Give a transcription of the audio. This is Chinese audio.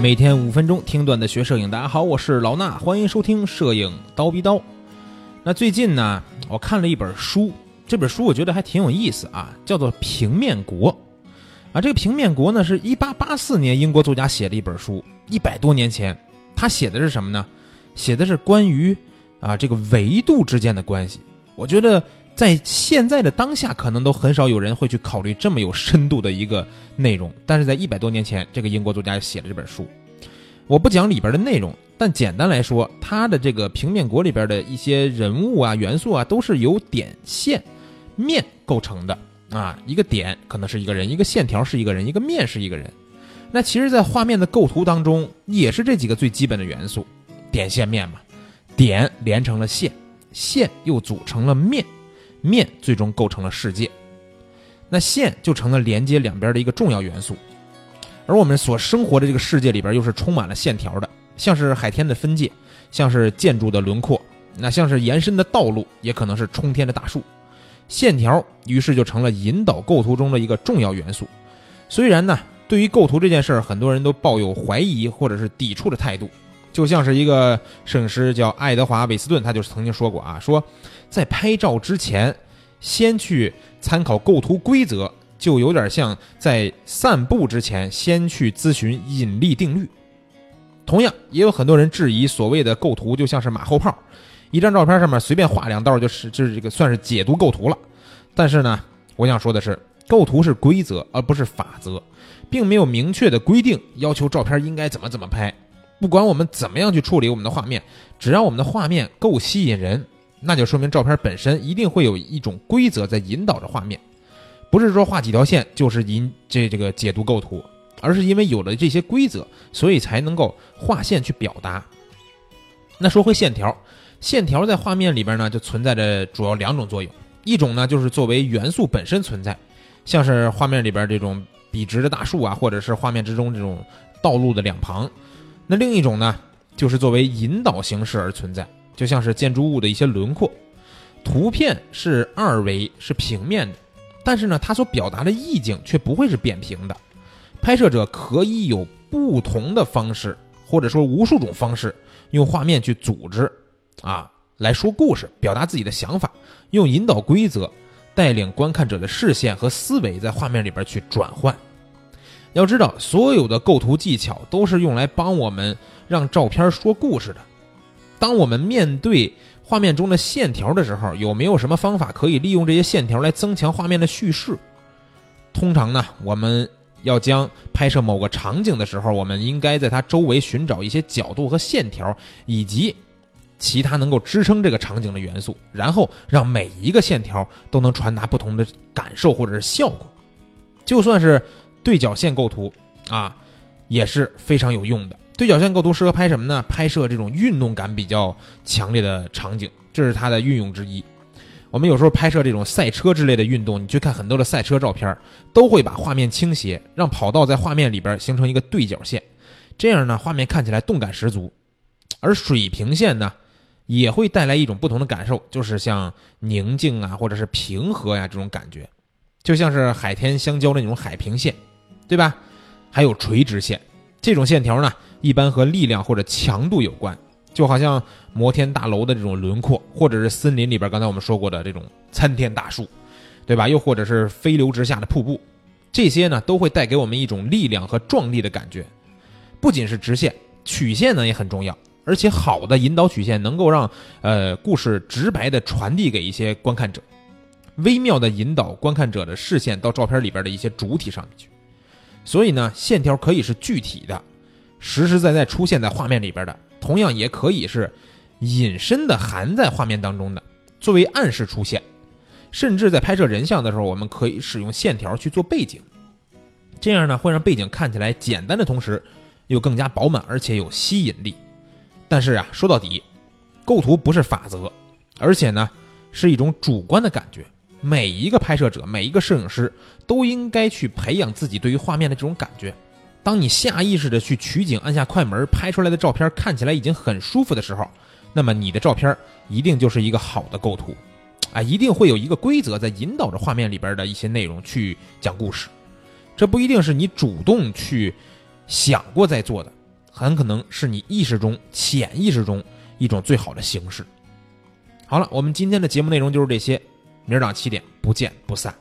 每天五分钟听段子学摄影，大家好，我是老衲，欢迎收听摄影刀逼刀。那最近呢，我看了一本书，这本书我觉得还挺有意思啊，叫做《平面国》啊。这个《平面国》呢，是一八八四年英国作家写的一本书，一百多年前，他写的是什么呢？写的是关于啊这个维度之间的关系。我觉得。在现在的当下，可能都很少有人会去考虑这么有深度的一个内容。但是在一百多年前，这个英国作家写了这本书。我不讲里边的内容，但简单来说，他的这个平面国里边的一些人物啊、元素啊，都是由点、线、面构成的啊。一个点可能是一个人，一个线条是一个人，一个面是一个人。那其实，在画面的构图当中，也是这几个最基本的元素：点、线、面嘛。点连成了线，线又组成了面。面最终构成了世界，那线就成了连接两边的一个重要元素，而我们所生活的这个世界里边又是充满了线条的，像是海天的分界，像是建筑的轮廓，那像是延伸的道路，也可能是冲天的大树，线条于是就成了引导构图中的一个重要元素。虽然呢，对于构图这件事儿，很多人都抱有怀疑或者是抵触的态度。就像是一个摄影师叫爱德华·韦斯顿，他就曾经说过啊，说在拍照之前，先去参考构图规则，就有点像在散步之前先去咨询引力定律。同样，也有很多人质疑所谓的构图就像是马后炮，一张照片上面随便画两道就是就是这个算是解读构图了。但是呢，我想说的是，构图是规则而不是法则，并没有明确的规定要求照片应该怎么怎么拍。不管我们怎么样去处理我们的画面，只要我们的画面够吸引人，那就说明照片本身一定会有一种规则在引导着画面，不是说画几条线就是引这这个解读构图，而是因为有了这些规则，所以才能够画线去表达。那说回线条，线条在画面里边呢就存在着主要两种作用，一种呢就是作为元素本身存在，像是画面里边这种笔直的大树啊，或者是画面之中这种道路的两旁。那另一种呢，就是作为引导形式而存在，就像是建筑物的一些轮廓。图片是二维，是平面的，但是呢，它所表达的意境却不会是扁平的。拍摄者可以有不同的方式，或者说无数种方式，用画面去组织，啊，来说故事，表达自己的想法，用引导规则带领观看者的视线和思维在画面里边去转换。要知道，所有的构图技巧都是用来帮我们让照片说故事的。当我们面对画面中的线条的时候，有没有什么方法可以利用这些线条来增强画面的叙事？通常呢，我们要将拍摄某个场景的时候，我们应该在它周围寻找一些角度和线条，以及其他能够支撑这个场景的元素，然后让每一个线条都能传达不同的感受或者是效果。就算是。对角线构图啊，也是非常有用的。对角线构图适合拍什么呢？拍摄这种运动感比较强烈的场景，这是它的运用之一。我们有时候拍摄这种赛车之类的运动，你去看很多的赛车照片，都会把画面倾斜，让跑道在画面里边形成一个对角线，这样呢，画面看起来动感十足。而水平线呢，也会带来一种不同的感受，就是像宁静啊，或者是平和呀这种感觉，就像是海天相交的那种海平线。对吧？还有垂直线，这种线条呢，一般和力量或者强度有关，就好像摩天大楼的这种轮廓，或者是森林里边刚才我们说过的这种参天大树，对吧？又或者是飞流直下的瀑布，这些呢都会带给我们一种力量和壮丽的感觉。不仅是直线，曲线呢也很重要，而且好的引导曲线能够让呃故事直白的传递给一些观看者，微妙的引导观看者的视线到照片里边的一些主体上面去。所以呢，线条可以是具体的，实实在在出现在画面里边的，同样也可以是隐身的含在画面当中的，作为暗示出现。甚至在拍摄人像的时候，我们可以使用线条去做背景，这样呢会让背景看起来简单的同时，又更加饱满而且有吸引力。但是啊，说到底，构图不是法则，而且呢是一种主观的感觉。每一个拍摄者，每一个摄影师都应该去培养自己对于画面的这种感觉。当你下意识的去取景，按下快门，拍出来的照片看起来已经很舒服的时候，那么你的照片一定就是一个好的构图，啊，一定会有一个规则在引导着画面里边的一些内容去讲故事。这不一定是你主动去想过在做的，很可能是你意识中、潜意识中一种最好的形式。好了，我们今天的节目内容就是这些，明儿早上七点不见不散。